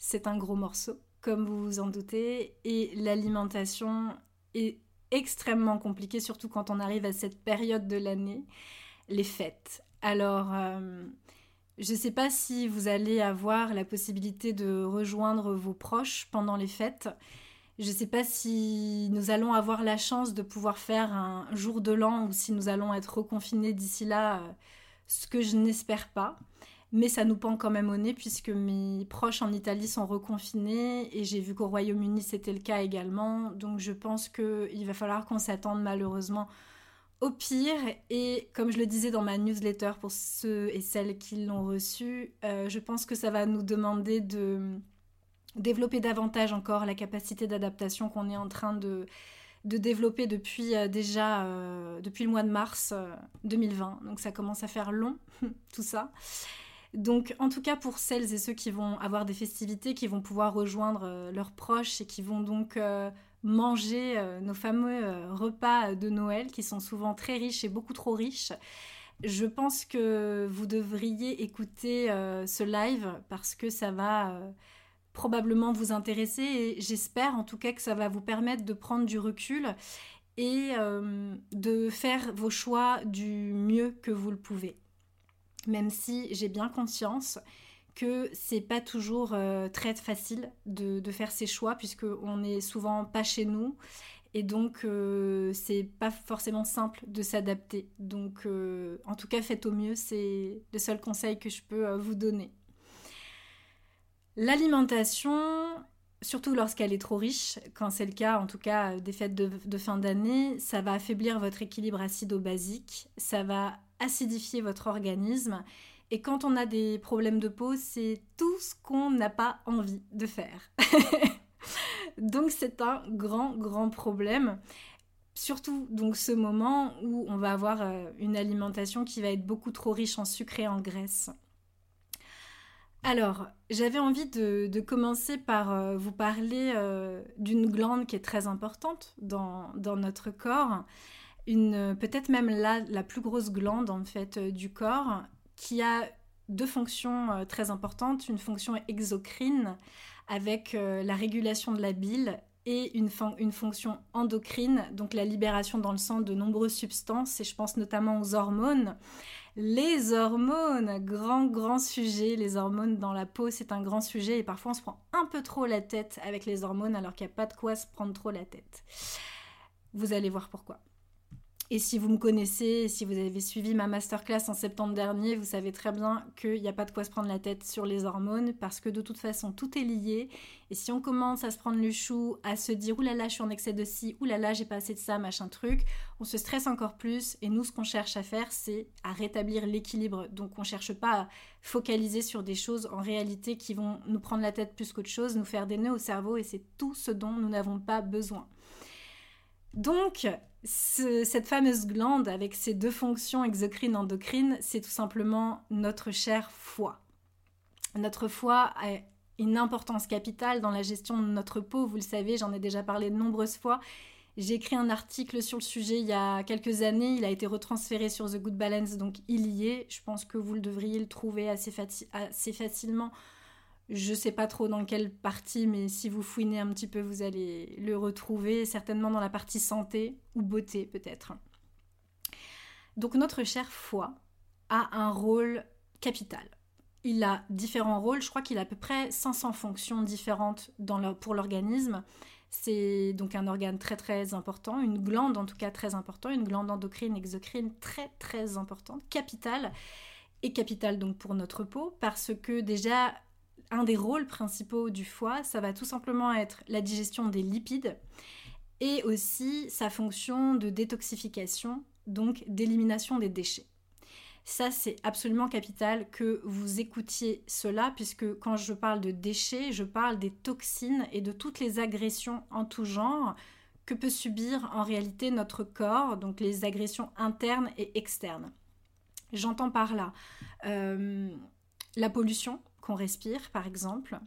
c'est un gros morceau, comme vous vous en doutez, et l'alimentation est extrêmement compliquée, surtout quand on arrive à cette période de l'année, les fêtes. Alors, euh, je ne sais pas si vous allez avoir la possibilité de rejoindre vos proches pendant les fêtes. Je ne sais pas si nous allons avoir la chance de pouvoir faire un jour de l'an ou si nous allons être reconfinés d'ici là, euh, ce que je n'espère pas mais ça nous pend quand même au nez puisque mes proches en Italie sont reconfinés et j'ai vu qu'au Royaume-Uni c'était le cas également. Donc je pense qu'il va falloir qu'on s'attende malheureusement au pire. Et comme je le disais dans ma newsletter pour ceux et celles qui l'ont reçu, euh, je pense que ça va nous demander de développer davantage encore la capacité d'adaptation qu'on est en train de de développer depuis euh, déjà euh, depuis le mois de mars 2020. Donc ça commence à faire long tout ça. Donc en tout cas pour celles et ceux qui vont avoir des festivités, qui vont pouvoir rejoindre euh, leurs proches et qui vont donc euh, manger euh, nos fameux repas de Noël qui sont souvent très riches et beaucoup trop riches, je pense que vous devriez écouter ce live parce que ça va probablement vous intéresser et j'espère en tout cas que ça va vous permettre de prendre du recul et de faire vos choix du mieux que vous le pouvez même si j'ai bien conscience que c'est pas toujours euh, très facile de, faire ses choix puisque on n'est souvent pas chez nous et donc euh, c'est pas forcément simple de s'adapter. Donc euh, en tout cas faites au mieux, c'est le seul conseil que je peux vous donner. L'alimentation, surtout lorsqu'elle est trop riche, quand c'est le cas en tout cas des fêtes de, de fin d'année, ça va affaiblir votre équilibre acido-basique, ça va acidifier votre organisme. Et quand on a des problèmes de peau, c'est tout ce qu'on n'a pas envie de faire. donc c'est un grand, grand problème. Surtout donc ce moment où on va avoir euh, une alimentation qui va être beaucoup trop riche en sucre et en graisse. Alors, j'avais envie de, commencer par euh, vous parler euh, d'une glande qui est très importante dans, dans notre corps une peut-être même la, plus grosse glande en fait euh, du corps qui a deux fonctions euh, très importantes, une fonction exocrine avec euh, la régulation de la bile et une, une, fonction endocrine, donc la libération dans le sang de nombreuses substances, et je pense notamment aux hormones. Les hormones, grand, grand sujet, les hormones dans la peau, c'est un grand sujet, et parfois on se prend un peu trop la tête avec les hormones alors qu'il n'y a pas de quoi se prendre trop la tête. Vous allez voir pourquoi. Et si vous me connaissez, si vous avez suivi ma masterclass en septembre dernier, vous savez très bien qu'il n'y a pas de quoi se prendre la tête sur les hormones parce que de toute façon tout est lié. Et si on commence à se prendre le chou, à se dire oulala je suis en excès de ci, oulala j'ai pas assez de ça, machin truc, on se stresse encore plus. Et nous ce qu'on cherche à faire c'est à rétablir l'équilibre. Donc on cherche pas à focaliser sur des choses en réalité qui vont nous prendre la tête plus qu'autre chose, nous faire des nœuds au cerveau et c'est tout ce dont nous n'avons pas besoin. Donc, cette fameuse glande avec ses deux fonctions exocrine-endocrine, c'est tout simplement notre cher foie. Notre foie a une importance capitale dans la gestion de notre peau, vous le savez, j'en ai déjà parlé de nombreuses fois. J'ai écrit un article sur le sujet il y a quelques années, il a été retransféré sur The Good Balance, donc il y est. Je pense que vous le devriez le trouver assez facilement je sais pas trop dans quelle partie, mais si vous fouinez un petit peu, vous allez le retrouver, certainement dans la partie santé ou beauté peut-être. Donc notre cher foie a un rôle capital. il a différents rôles. Je crois qu'il a à peu près 500 fonctions différentes pour l'organisme. C'est donc un organe très très important, une glande en tout cas très importante, une glande endocrine, exocrine très très importante, capitale, et capitale donc pour notre peau, parce que déjà un des rôles principaux du foie, ça va tout simplement être la digestion des lipides et aussi sa fonction de détoxification, donc d'élimination des déchets. Ça, c'est absolument capital que vous écoutiez cela, puisque quand je parle de déchets, je parle des toxines et de toutes les agressions en tout genre que peut subir en réalité notre corps, donc les agressions internes et externes. J'entends par là euh, la pollution qu'on respire, par exemple,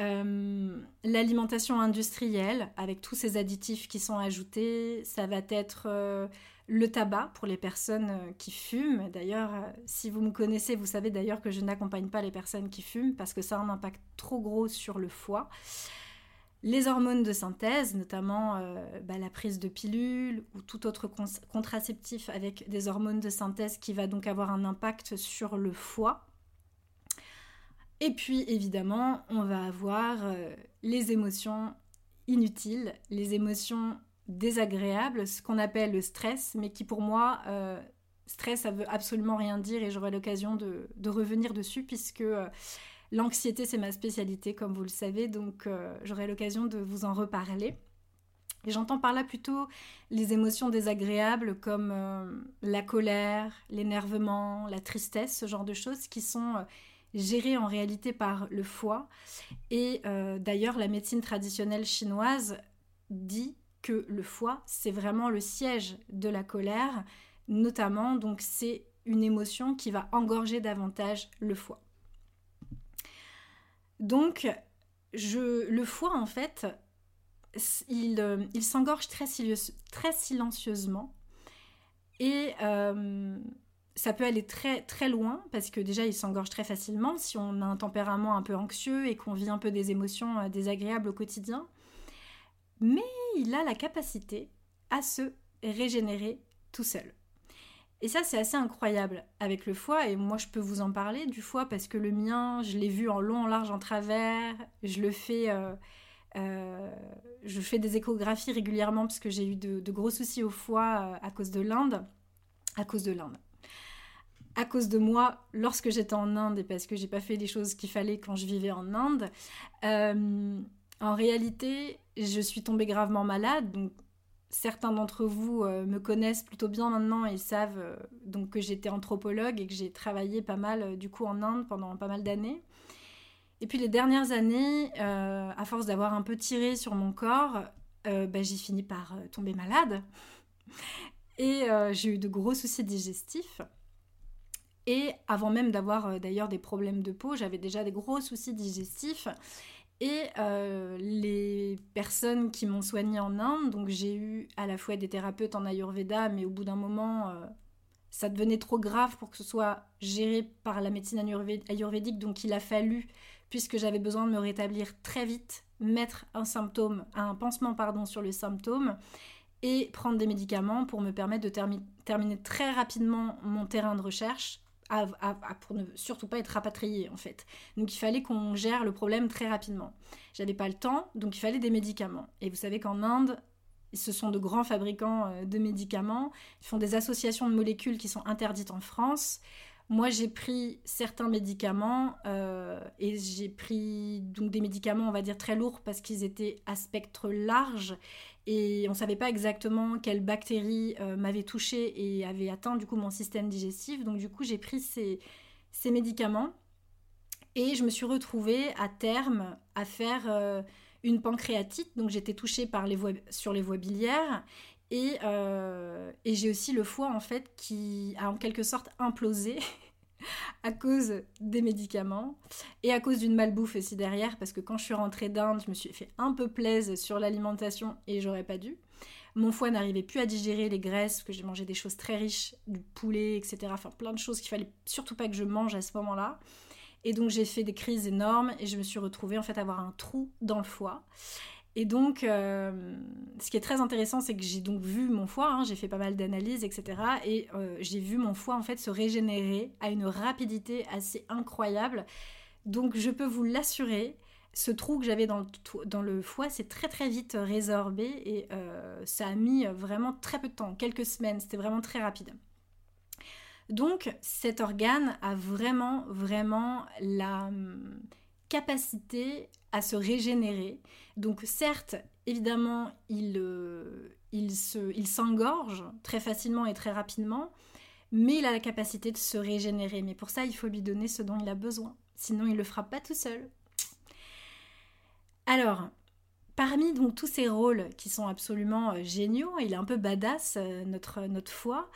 euh, l'alimentation industrielle avec tous ces additifs qui sont ajoutés, ça va être euh, le tabac pour les personnes euh, qui fument. D'ailleurs, si vous me connaissez, vous savez d'ailleurs que je n'accompagne pas les personnes qui fument parce que ça a un impact trop gros sur le foie. Les hormones de synthèse, notamment bah, la prise de pilules ou tout autre contraceptif avec des hormones de synthèse qui va donc avoir un impact sur le foie. Et puis évidemment, on va avoir les émotions inutiles, les émotions désagréable, ce qu'on appelle le stress, mais qui pour moi, euh, stress, ça veut absolument rien dire et j'aurai l'occasion de, revenir dessus puisque euh, l'anxiété, c'est ma spécialité, comme vous le savez, donc euh, j'aurai l'occasion de vous en reparler. Et j'entends par là plutôt les émotions désagréables comme la colère, l'énervement, la tristesse, ce genre de choses qui sont gérées en réalité par le foie. Et d'ailleurs, la médecine traditionnelle chinoise dit que le foie, c'est vraiment le siège de la colère, notamment, donc c'est une émotion qui va engorger davantage le foie. Donc, je, le foie, en fait, il, euh, s'engorge très, très, silencieusement et euh, ça peut aller très, très loin parce que déjà, il s'engorge très facilement si on a un tempérament un peu anxieux et qu'on vit un peu des émotions euh, désagréables au quotidien mais il a la capacité à se régénérer tout seul. Et ça, c'est assez incroyable avec le foie, et moi, je peux vous en parler du foie parce que le mien, je l'ai vu en long, en large, en travers. Je le fais, euh, euh, je fais des échographies régulièrement parce que j'ai eu de, gros soucis au foie à cause de l'Inde, à cause de l'Inde, à cause de moi lorsque j'étais en Inde et parce que j'ai pas fait les choses qu'il fallait quand je vivais en Inde. en réalité, je suis tombée gravement malade, donc certains d'entre vous euh, me connaissent plutôt bien maintenant et savent euh, donc que j'étais anthropologue et que j'ai travaillé pas mal euh, du coup en Inde pendant pas mal d'années. Et puis les dernières années, à force d'avoir un peu tiré sur mon corps, bah, j'ai fini par tomber malade et j'ai eu de gros soucis digestifs. Et avant même d'avoir d'ailleurs des problèmes de peau, j'avais déjà des gros soucis digestifs. Et euh, les personnes qui m'ont soignée en Inde, donc j'ai eu à la fois des thérapeutes en Ayurveda, mais au bout d'un moment, euh, ça devenait trop grave pour que ce soit géré par la médecine ayurvédique, donc il a fallu, puisque j'avais besoin de me rétablir très vite, mettre un symptôme, un pansement pardon, sur le symptôme et prendre des médicaments pour me permettre de terminer très rapidement mon terrain de recherche pour ne surtout pas être rapatrié en fait. Donc il fallait qu'on gère le problème très rapidement. J'avais pas le temps, donc il fallait des médicaments. Et vous savez qu'en Inde, ce sont de grands fabricants euh, de médicaments. Ils font des associations de molécules qui sont interdites en France. Moi, j'ai pris certains médicaments euh, et j'ai pris donc des médicaments, on va dire très lourds parce qu'ils étaient à spectre large et on ne savait pas exactement quelle bactérie euh, m'avait touché et avait atteint du coup mon système digestif. Donc du coup j'ai pris ces, médicaments et je me suis retrouvée à terme à faire euh, une pancréatite. Donc j'étais touchée par les voies, sur les voies biliaires et, euh, et j'ai aussi le foie en fait qui a en quelque sorte implosé à cause des médicaments et à cause d'une malbouffe aussi derrière parce que quand je suis rentrée d'Inde, je me suis fait un peu plaise sur l'alimentation et j'aurais pas dû. Mon foie n'arrivait plus à digérer les graisses parce que j'ai mangé des choses très riches, du poulet, etc. Enfin plein de choses qu'il fallait surtout pas que je mange à ce moment-là. Et donc j'ai fait des crises énormes et je me suis retrouvée en fait avoir un trou dans le foie. Et donc, euh, ce qui est très intéressant, c'est que j'ai donc vu mon foie, hein, j'ai fait pas mal d'analyses, etc. Et euh, j'ai vu mon foie en fait se régénérer à une rapidité assez incroyable. Donc, je peux vous l'assurer, ce trou que j'avais dans, le, foie s'est très très vite résorbé et euh, ça a mis vraiment très peu de temps, quelques semaines, c'était vraiment très rapide. Donc, cet organe a vraiment, vraiment la hum, capacité à se régénérer. Donc certes, évidemment, il, euh, il, s'engorge très facilement et très rapidement, mais il a la capacité de se régénérer. Mais pour ça, il faut lui donner ce dont il a besoin. Sinon, il ne le fera pas tout seul. Alors, parmi donc tous ces rôles qui sont absolument euh, géniaux, il est un peu badass, euh, notre, notre foie,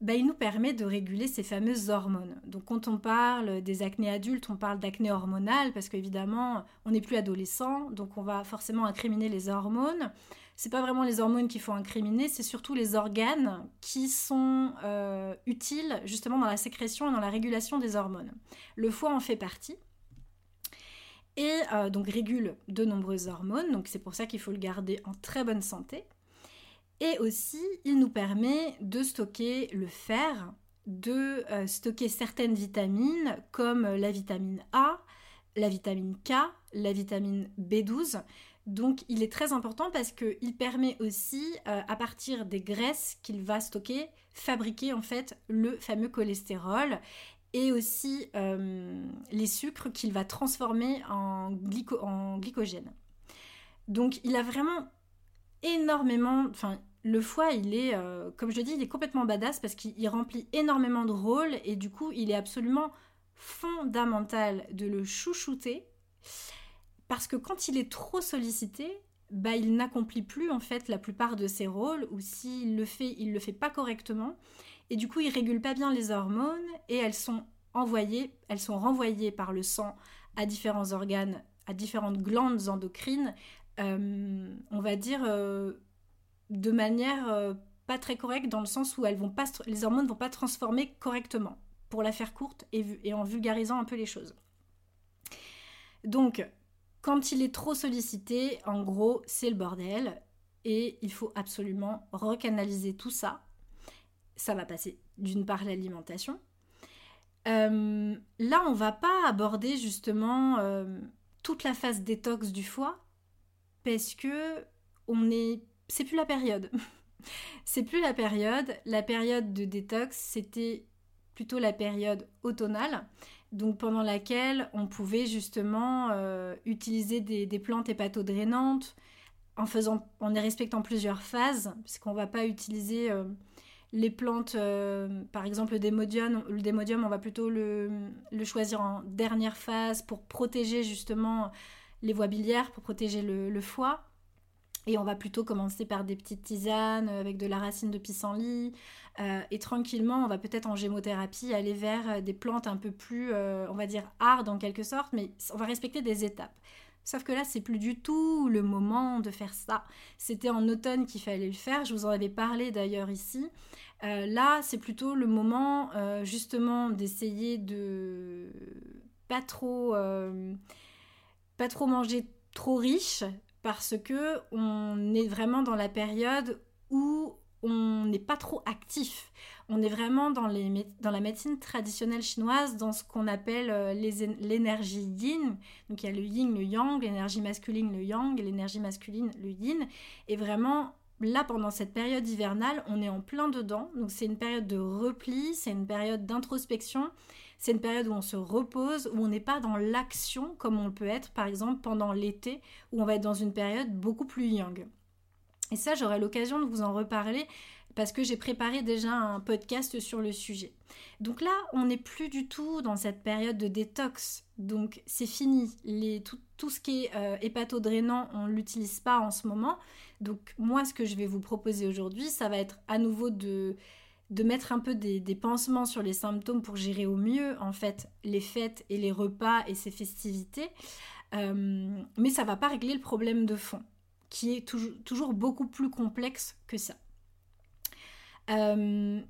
bah, il nous permet de réguler ces fameuses hormones. Donc quand on parle des acnés adultes, on parle d'acné hormonale parce qu'évidemment, on n'est plus adolescent, donc on va forcément incriminer les hormones. C'est pas vraiment les hormones qu'il faut incriminer, c'est surtout les organes qui sont euh, utiles justement dans la sécrétion et dans la régulation des hormones. Le foie en fait partie et euh, donc régule de nombreuses hormones, donc c'est pour ça qu'il faut le garder en très bonne santé. Et aussi, il nous permet de stocker le fer, de euh, stocker certaines vitamines comme la vitamine A, la vitamine K, la vitamine B12. Donc il est très important parce qu'il permet aussi, euh, à partir des graisses qu'il va stocker, fabriquer en fait le fameux cholestérol et aussi euh, les sucres qu'il va transformer en glycogène. Donc il a vraiment énormément. Enfin, le foie, il est, euh, comme je dis, il est complètement badass parce qu'il remplit énormément de rôles et du coup, il est absolument fondamental de le chouchouter parce que quand il est trop sollicité, bah, il n'accomplit plus en fait la plupart de ses rôles ou s'il le fait, il le fait pas correctement et du coup, il régule pas bien les hormones et elles sont envoyées, elles sont renvoyées par le sang à différents organes, à différentes glandes endocrines on va dire, euh, de manière euh, pas très correcte dans le sens où elles vont pas, les hormones vont pas transformer correctement, pour la faire courte et, et en vulgarisant un peu les choses. Donc, quand il est trop sollicité, en gros, c'est le bordel et il faut absolument recanaliser tout ça. Ça va passer d'une part l'alimentation. là, on va pas aborder justement toute la phase détox du foie parce que on est c'est plus la période. c'est plus la période. La période de détox, c'était plutôt la période automnale, donc pendant laquelle on pouvait justement euh, utiliser des, plantes hépatodrénantes en faisant, en les respectant plusieurs phases, parce qu'on va pas utiliser euh, les plantes, euh, par exemple le démodium, le démodium, on va plutôt le, choisir en dernière phase pour protéger justement les voies biliaires pour protéger le, foie. Et on va plutôt commencer par des petites tisanes avec de la racine de pissenlit. Euh, et tranquillement, on va peut-être en gémothérapie aller vers euh, des plantes un peu plus, euh, on va dire, hard en quelque sorte, mais on va respecter des étapes. Sauf que là, c'est plus du tout le moment de faire ça. C'était en automne qu'il fallait le faire. Je vous en avais parlé d'ailleurs ici. là, c'est plutôt le moment justement d'essayer de pas trop pas trop manger trop riche parce que on est vraiment dans la période où on n'est pas trop actif. On est vraiment dans, la médecine traditionnelle chinoise, dans ce qu'on appelle euh, l'énergie yin. Donc il y a le yin, le yang, l'énergie masculine, le yang, l'énergie masculine, le yin. Et vraiment, là, pendant cette période hivernale, on est en plein dedans. Donc c'est une période de repli, c'est une période d'introspection. C'est une période où on se repose, où on n'est pas dans l'action comme on peut être par exemple pendant l'été, où on va être dans une période beaucoup plus young. Et ça, j'aurai l'occasion de vous en reparler parce que j'ai préparé déjà un podcast sur le sujet. Donc là, on n'est plus du tout dans cette période de détox. Donc c'est fini. Les, tout, ce qui est euh, hépatodrénant, on ne l'utilise pas en ce moment. Donc moi, ce que je vais vous proposer aujourd'hui, ça va être à nouveau de de mettre un peu des, pansements sur les symptômes pour gérer au mieux en fait les fêtes et les repas et ces festivités. Euh, mais ça va pas régler le problème de fond, qui est toujours, beaucoup plus complexe que ça. Euh,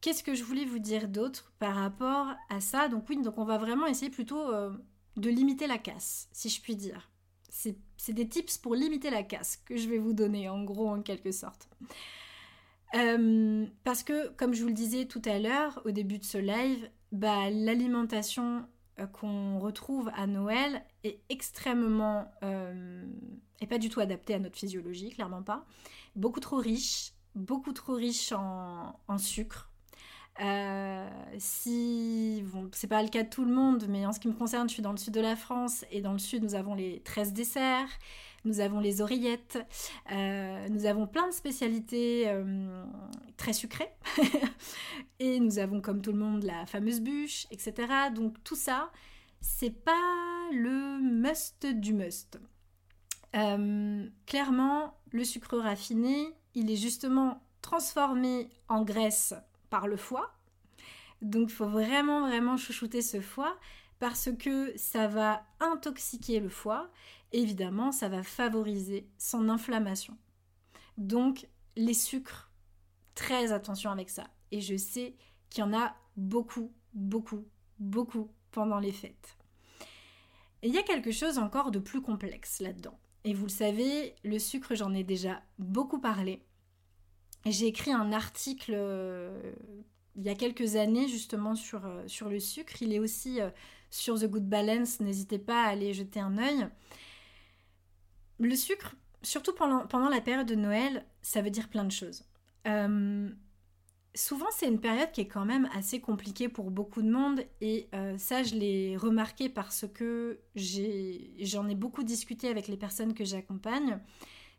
qu'est-ce que je voulais vous dire d'autre par rapport à ça? Donc oui, on va vraiment essayer plutôt euh, de limiter la casse, si je puis dire. C'est des tips pour limiter la casse que je vais vous donner, en gros, en quelque sorte. Euh, parce que, comme je vous le disais tout à l'heure, au début de ce live, bah, l'alimentation euh, qu'on retrouve à Noël est extrêmement... Euh, et pas du tout adaptée à notre physiologie, clairement pas. Beaucoup trop riche, beaucoup trop riche en, sucre, si, bon, c'est pas le cas de tout le monde, mais en ce qui me concerne, je suis dans le sud de la France et dans le sud, nous avons les 13 desserts, nous avons les oreillettes, euh, nous avons plein de spécialités euh, très sucrées et nous avons, comme tout le monde, la fameuse bûche, etc. Donc tout ça, c'est pas le must du must. clairement, le sucre raffiné, il est justement transformé en graisse par le foie. Donc il faut vraiment vraiment chouchouter ce foie parce que ça va intoxiquer le foie. Évidemment, ça va favoriser son inflammation. Donc les sucres, très attention avec ça. Et je sais qu'il y en a beaucoup, beaucoup, beaucoup pendant les fêtes. Et il y a quelque chose encore de plus complexe là-dedans. Et vous le savez, le sucre, j'en ai déjà beaucoup parlé. J'ai écrit un article euh, il y a quelques années justement sur, euh, sur le sucre. Il est aussi euh, sur The Good Balance. N'hésitez pas à aller jeter un œil. Le sucre, surtout pendant, pendant la période de Noël, ça veut dire plein de choses. souvent, c'est une période qui est quand même assez compliquée pour beaucoup de monde. Et ça, je l'ai remarqué parce que j'en ai beaucoup discuté avec les personnes que j'accompagne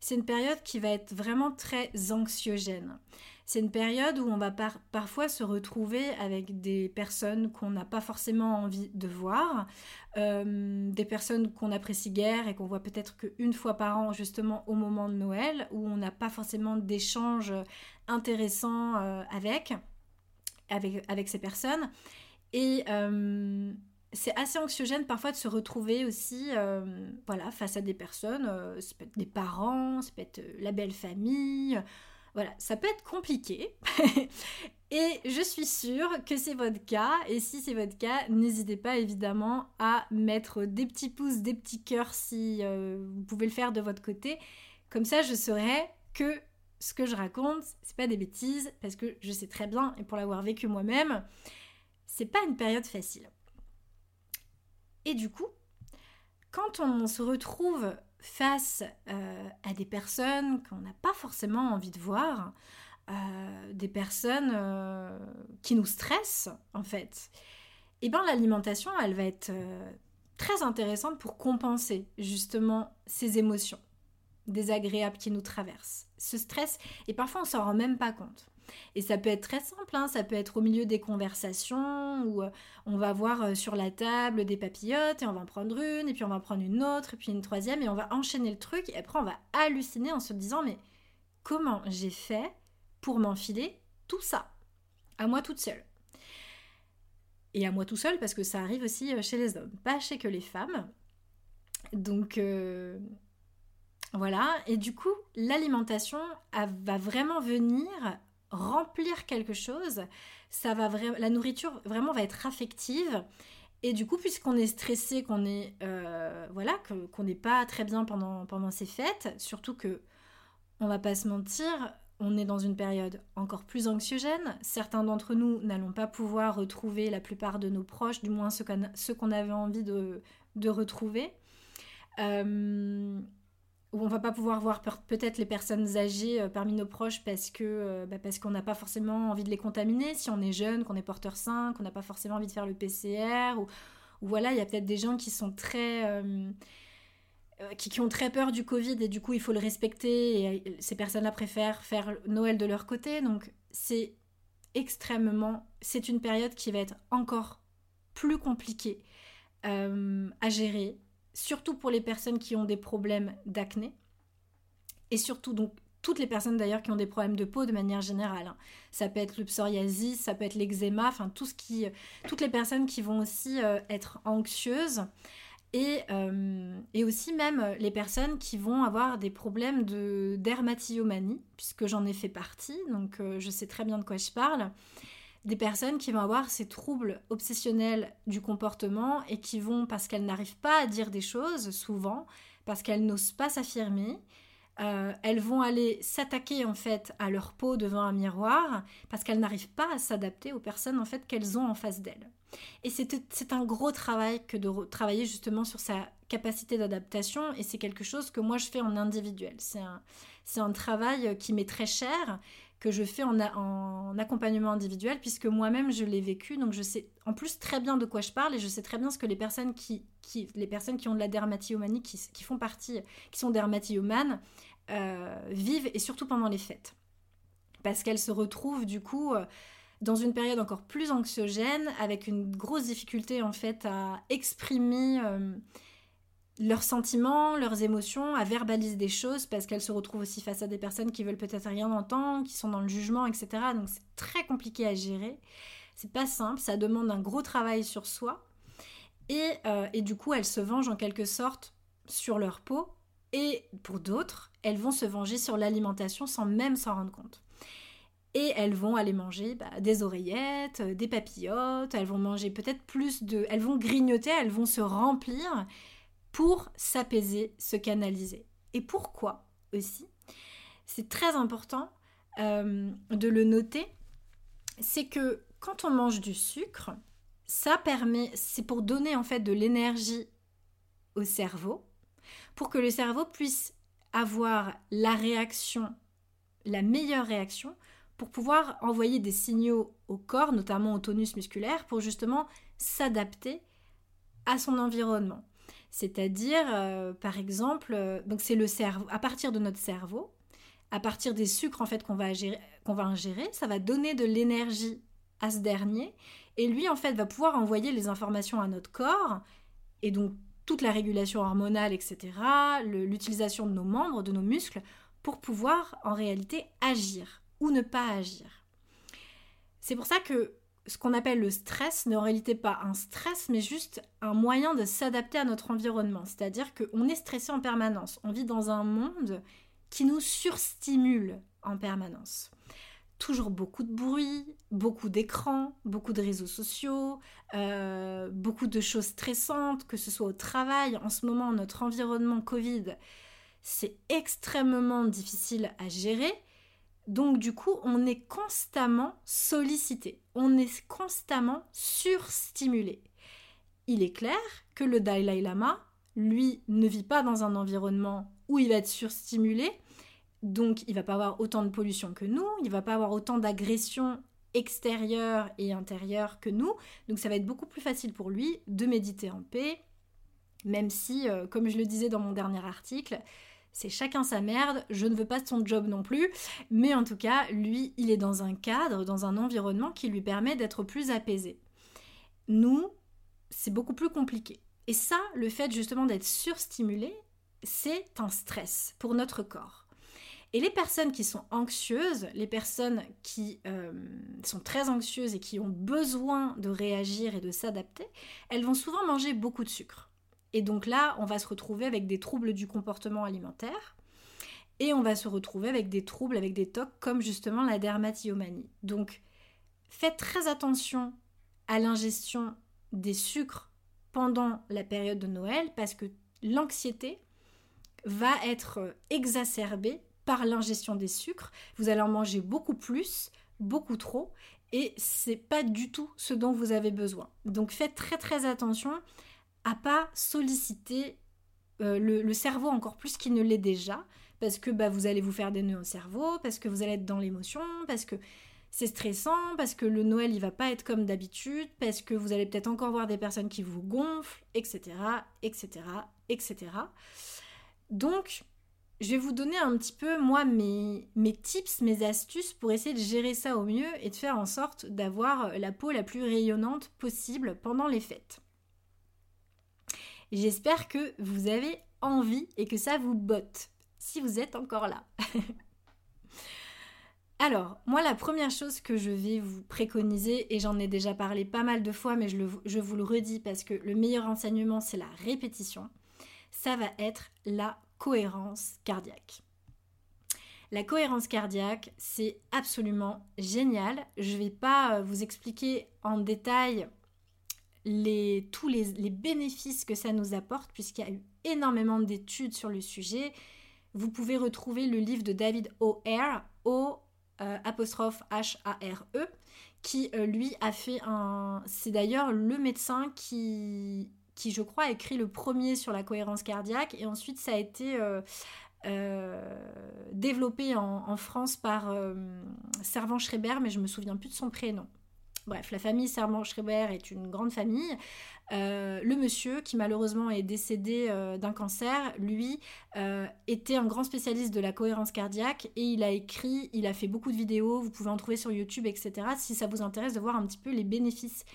c'est une période qui va être vraiment très anxiogène. C'est une période où on va parfois se retrouver avec des personnes qu'on n'a pas forcément envie de voir, euh, des personnes qu'on apprécie guère et qu'on voit peut-être qu'une fois par an, justement au moment de Noël, où on n'a pas forcément d'échanges intéressants euh, avec, avec, ces personnes. Et euh, c'est assez anxiogène parfois de se retrouver aussi euh, voilà, face à des personnes, euh, ça peut être des parents, ça peut être euh, la belle famille, voilà, ça peut être compliqué. et je suis sûre que c'est votre cas, et si c'est votre cas, n'hésitez pas évidemment à mettre des petits pouces, des petits cœurs si vous pouvez le faire de votre côté. Comme ça, je saurai que ce que je raconte, c'est pas des bêtises, parce que je sais très bien, et pour l'avoir vécu moi-même, c'est pas une période facile. Et du coup, quand on se retrouve face euh, à des personnes qu'on n'a pas forcément envie de voir, euh, des personnes euh, qui nous stressent en fait, et eh bien l'alimentation, elle va être très intéressante pour compenser justement ces émotions désagréables qui nous traversent, ce stress, et parfois on s'en rend même pas compte. Et ça peut être très simple, hein. ça peut être au milieu des conversations où euh, on va voir euh, sur la table des papillotes et on va en prendre une, et puis on va en prendre une autre, et puis une troisième, et on va enchaîner le truc, et après on va halluciner en se disant mais comment j'ai fait pour m'enfiler tout ça? À moi toute seule et à moi tout seul parce que ça arrive aussi euh, chez les hommes, pas chez que les femmes. Donc voilà, et du coup, l'alimentation va vraiment venir remplir quelque chose, ça va la nourriture vraiment va être affective. Et du coup, puisqu'on est stressé, qu'on est euh, voilà, qu'on n'est pas très bien pendant pendant ces fêtes, surtout que on va pas se mentir, on est dans une période encore plus anxiogène. Certains d'entre nous n'allons pas pouvoir retrouver la plupart de nos proches, du moins ceux qu'on avait envie de, retrouver. Euh, où on va pas pouvoir voir peut-être les personnes âgées euh, parmi nos proches parce que euh, bah, qu'on n'a pas forcément envie de les contaminer. Si on est jeune, qu'on est porteur sain, qu'on n'a pas forcément envie de faire le PCR ou, voilà, il y a peut-être des gens qui sont très euh, qui, ont très peur du Covid et du coup il faut le respecter et ces personnes-là préfèrent faire Noël de leur côté. Donc c'est extrêmement c'est une période qui va être encore plus compliquée à gérer surtout pour les personnes qui ont des problèmes d'acné. Et surtout, donc, toutes les personnes d'ailleurs qui ont des problèmes de peau de manière générale. Hein. Ça peut être le psoriasis, ça peut être l'eczéma, enfin tout ce qui, toutes les personnes qui vont aussi euh, être anxieuses et, euh, et, aussi même les personnes qui vont avoir des problèmes de dermatillomanie, puisque j'en ai fait partie, donc euh, je sais très bien de quoi je parle des personnes qui vont avoir ces troubles obsessionnels du comportement et qui vont, parce qu'elles n'arrivent pas à dire des choses souvent, parce qu'elles n'osent pas s'affirmer. Euh, elles vont aller s'attaquer en fait à leur peau devant un miroir parce qu'elles n'arrivent pas à s'adapter aux personnes en fait qu'elles ont en face d'elles. Et c'est un gros travail que de travailler justement sur sa capacité d'adaptation et c'est quelque chose que moi je fais en individuel. C'est un, un travail qui m'est très cher que je fais en, en accompagnement individuel puisque moi-même je l'ai vécu. Donc je sais en plus très bien de quoi je parle et je sais très bien ce que les personnes qui, qui les personnes qui ont de la dermatillomanie qui, qui font partie qui sont dermatillomanes euh, vivent et surtout pendant les fêtes. Parce qu'elles se retrouvent du coup euh, dans une période encore plus anxiogène avec une grosse difficulté en fait à exprimer euh, leurs sentiments, leurs émotions, à verbaliser des choses parce qu'elles se retrouvent aussi face à des personnes qui veulent peut-être rien entendre, qui sont dans le jugement, etc. Donc c'est très compliqué à gérer. C'est pas simple, ça demande un gros travail sur soi. Et, euh, et du coup, elles se vengent en quelque sorte sur leur peau. Et pour d'autres, elles vont se venger sur l'alimentation sans même s'en rendre compte. Et elles vont aller manger bah, des oreillettes, des papillotes, elles vont manger peut-être plus de... Elles vont grignoter, elles vont se remplir pour s'apaiser, se canaliser. Et pourquoi aussi? C'est très important euh, de le noter, c'est que quand on mange du sucre, ça permet, c'est pour donner en fait de l'énergie au cerveau, pour que le cerveau puisse avoir la réaction, la meilleure réaction, pour pouvoir envoyer des signaux au corps, notamment au tonus musculaire, pour justement s'adapter à son environnement. C'est-à-dire, euh, par exemple, euh, donc c'est le cerveau, à partir de notre cerveau, à partir des sucres en fait qu'on va, qu'on va ingérer, ça va donner de l'énergie à ce dernier, et lui en fait va pouvoir envoyer les informations à notre corps, et donc toute la régulation hormonale, etc., l'utilisation de nos membres, de nos muscles, pour pouvoir en réalité agir ou ne pas agir. C'est pour ça que ce qu'on appelle le stress n'est en réalité pas un stress, mais juste un moyen de s'adapter à notre environnement. C'est-à-dire qu'on est stressé en permanence. On vit dans un monde qui nous surstimule en permanence. Toujours beaucoup de bruit, beaucoup d'écrans, beaucoup de réseaux sociaux, euh, beaucoup de choses stressantes, que ce soit au travail. En ce moment, notre environnement Covid, c'est extrêmement difficile à gérer donc du coup, on est constamment sollicité, on est constamment surstimulé. Il est clair que le Dalai Lama, lui, ne vit pas dans un environnement où il va être surstimulé, donc il va pas avoir autant de pollution que nous, il va pas avoir autant d'agressions extérieures et intérieures que nous, donc ça va être beaucoup plus facile pour lui de méditer en paix, même si, euh, comme je le disais dans mon dernier article, c'est chacun sa merde, je ne veux pas son job non plus, mais en tout cas, lui, il est dans un cadre, dans un environnement qui lui permet d'être plus apaisé. Nous, c'est beaucoup plus compliqué. Et ça, le fait justement d'être surstimulé, c'est un stress pour notre corps. Et les personnes qui sont anxieuses, les personnes qui euh, sont très anxieuses et qui ont besoin de réagir et de s'adapter, elles vont souvent manger beaucoup de sucre. Et donc là, on va se retrouver avec des troubles du comportement alimentaire et on va se retrouver avec des troubles, avec des tocs comme justement la dermatillomanie. Donc faites très attention à l'ingestion des sucres pendant la période de Noël parce que l'anxiété va être exacerbée par l'ingestion des sucres. Vous allez en manger beaucoup plus, beaucoup trop, et c'est pas du tout ce dont vous avez besoin. Donc faites très très attention à pas solliciter euh, le, cerveau encore plus qu'il ne l'est déjà, parce que bah, vous allez vous faire des nœuds au cerveau, parce que vous allez être dans l'émotion, parce que c'est stressant, parce que le Noël il va pas être comme d'habitude, parce que vous allez peut-être encore voir des personnes qui vous gonflent, etc., etc., etc. Donc, je vais vous donner un petit peu, moi, mes, mes tips, mes astuces pour essayer de gérer ça au mieux et de faire en sorte d'avoir la peau la plus rayonnante possible pendant les fêtes. J'espère que vous avez envie et que ça vous botte, si vous êtes encore là. Alors, moi, la première chose que je vais vous préconiser, et j'en ai déjà parlé pas mal de fois, mais je, vous le redis parce que le meilleur enseignement, c'est la répétition, ça va être la cohérence cardiaque. La cohérence cardiaque, c'est absolument génial. Je ne vais pas euh, vous expliquer en détail les, tous les, bénéfices que ça nous apporte, puisqu'il y a eu énormément d'études sur le sujet. Vous pouvez retrouver le livre de David O'Hare, O euh, H-A-R-E, qui euh, lui a fait un... C'est d'ailleurs le médecin qui, qui, je crois, a écrit le premier sur la cohérence cardiaque, et ensuite ça a été... Euh, développé en, France par Servan-Schreiber, mais je me souviens plus de son prénom. Bref, la famille Servan-Schreiber est une grande famille. Euh, le monsieur, qui malheureusement est décédé euh, d'un cancer, lui, euh, était un grand spécialiste de la cohérence cardiaque et il a écrit, il a fait beaucoup de vidéos, vous pouvez en trouver sur YouTube, etc. Si ça vous intéresse de voir un petit peu les bénéfices,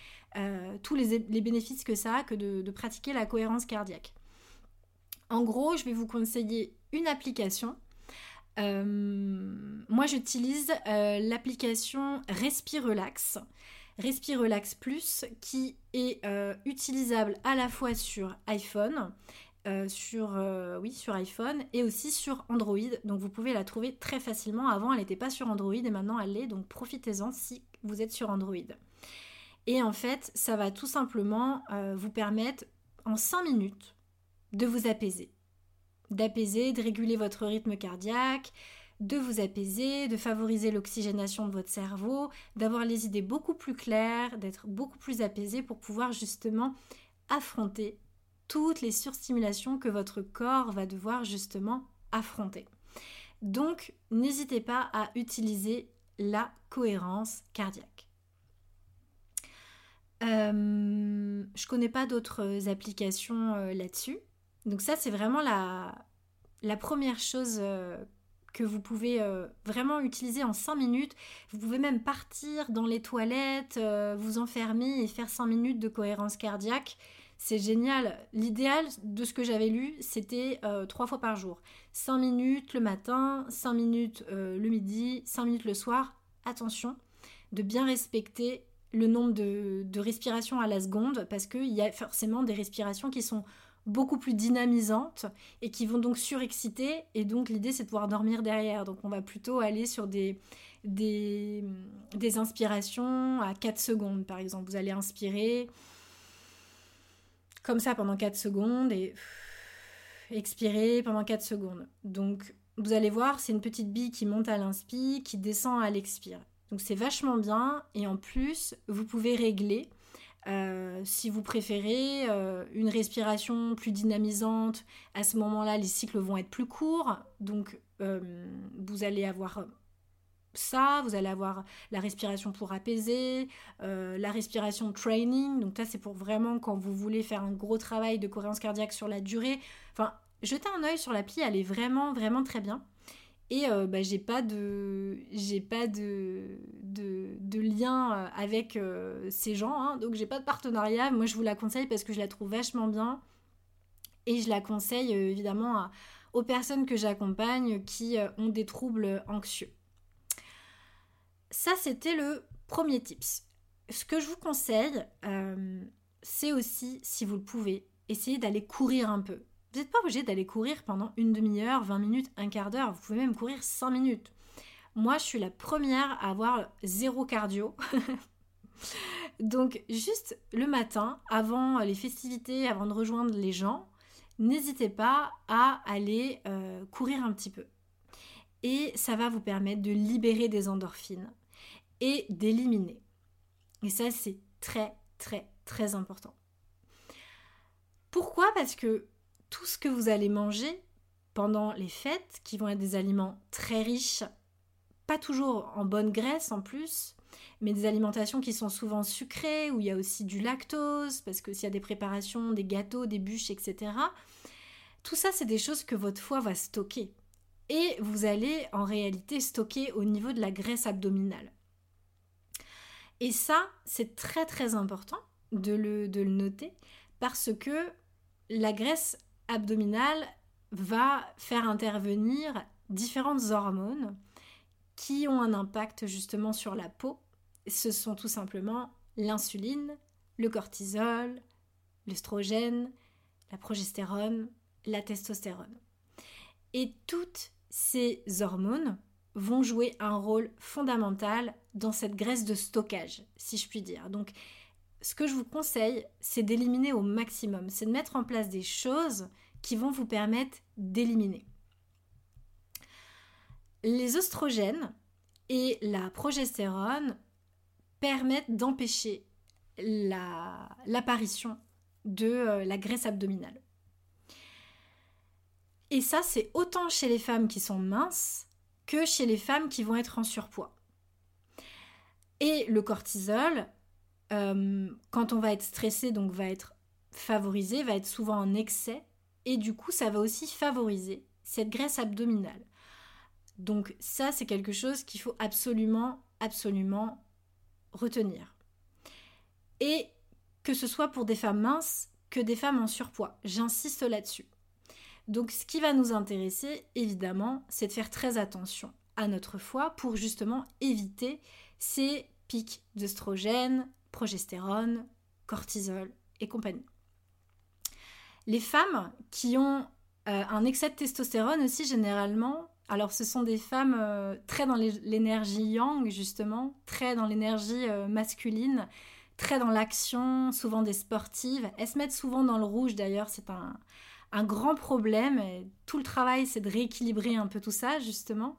tous les, bénéfices que ça a que de, pratiquer la cohérence cardiaque. En gros, je vais vous conseiller une application. moi, j'utilise l'application Respire Relax. Respire Relax Plus qui est euh, utilisable à la fois sur iPhone, euh, sur, euh, oui, sur iPhone et aussi sur Android. Donc vous pouvez la trouver très facilement. Avant, elle n'était pas sur Android et maintenant elle l'est. Donc profitez-en si vous êtes sur Android. Et en fait, ça va tout simplement vous permettre en 5 minutes de vous apaiser. D'apaiser, de réguler votre rythme cardiaque, de vous apaiser, de favoriser l'oxygénation de votre cerveau, d'avoir les idées beaucoup plus claires, d'être beaucoup plus apaisé pour pouvoir justement affronter toutes les surstimulations que votre corps va devoir justement affronter. Donc, n'hésitez pas à utiliser la cohérence cardiaque. Euh, je connais pas d'autres applications euh, là-dessus. Donc ça, c'est vraiment la, première chose euh, que vous pouvez euh, vraiment utiliser en 5 minutes. Vous pouvez même partir dans les toilettes, euh, vous enfermer et faire 5 minutes de cohérence cardiaque. C'est génial. L'idéal de ce que j'avais lu, c'était 3 euh, fois par jour. 5 minutes le matin, 5 minutes le midi, 5 minutes le soir. Attention de bien respecter le nombre de, de respirations à la seconde parce qu'il y a forcément des respirations qui sont beaucoup plus dynamisantes et qui vont donc surexciter. Et donc l'idée c'est de pouvoir dormir derrière. Donc on va plutôt aller sur des, des, des inspirations à 4 secondes par exemple. Vous allez inspirer comme ça pendant 4 secondes et expirer pendant 4 secondes. Donc vous allez voir, c'est une petite bille qui monte à l'inspire, qui descend à l'expire. Donc c'est vachement bien et en plus vous pouvez régler euh, si vous préférez euh, une respiration plus dynamisante, à ce moment-là, les cycles vont être plus courts. Donc, euh, vous allez avoir ça, vous allez avoir la respiration pour apaiser, la respiration training. Donc, ça, c'est pour vraiment quand vous voulez faire un gros travail de cohérence cardiaque sur la durée. Enfin, jetez un œil sur l'appli, elle est vraiment, vraiment très bien. Et euh, bah, j'ai pas de j'ai pas de, de, lien euh, avec euh, ces gens, hein. donc j'ai pas de partenariat. Moi je vous la conseille parce que je la trouve vachement bien et je la conseille évidemment aux personnes que j'accompagne qui ont des troubles anxieux. Ça c'était le premier tips. Ce que je vous conseille, c'est aussi, si vous le pouvez, essayer d'aller courir un peu. Vous n'êtes pas obligé d'aller courir pendant une demi-heure, 20 minutes, un quart d'heure. Vous pouvez même courir 5 minutes. Moi, je suis la première à avoir zéro cardio. Donc, juste le matin, avant les festivités, avant de rejoindre les gens, n'hésitez pas à aller euh, courir un petit peu. Et ça va vous permettre de libérer des endorphines et d'éliminer. Et ça, c'est très, très, très important. Pourquoi? Parce que tout ce que vous allez manger pendant les fêtes, qui vont être des aliments très riches, pas toujours en bonne graisse en plus, mais des alimentations qui sont souvent sucrées, où il y a aussi du lactose, parce que s'il y a des préparations, des gâteaux, des bûches, etc. Tout ça, c'est des choses que votre foie va stocker. Et vous allez en réalité stocker au niveau de la graisse abdominale. Et ça, c'est très très important de le, de le noter, parce que la graisse abdominale va faire intervenir différentes hormones qui ont un impact justement sur la peau. Ce sont tout simplement l'insuline, le cortisol, l'estrogène, la progestérone, la testostérone. Et toutes ces hormones vont jouer un rôle fondamental dans cette graisse de stockage, si je puis dire. Donc, ce que je vous conseille, c'est d'éliminer au maximum, c'est de mettre en place des choses qui vont vous permettre d'éliminer. Les oestrogènes et la progestérone permettent d'empêcher l'apparition de euh, la graisse abdominale. Et ça, c'est autant chez les femmes qui sont minces que chez les femmes qui vont être en surpoids. Et le cortisol, euh, quand on va être stressé, donc va être favorisé, va être souvent en excès, et du coup, ça va aussi favoriser cette graisse abdominale. Donc ça, c'est quelque chose qu'il faut absolument, absolument retenir. Et que ce soit pour des femmes minces que des femmes en surpoids. J'insiste là-dessus. Donc ce qui va nous intéresser, évidemment, c'est de faire très attention à notre foie pour justement éviter ces pics d'œstrogène, progestérone, cortisol et compagnie. Les femmes qui ont euh, un excès de testostérone aussi généralement, alors ce sont des femmes euh, très dans l'énergie yang justement, très dans l'énergie euh, masculine, très dans l'action, souvent des sportives. Elles se mettent souvent dans le rouge d'ailleurs, c'est un, grand problème. Et tout le travail, c'est de rééquilibrer un peu tout ça, justement.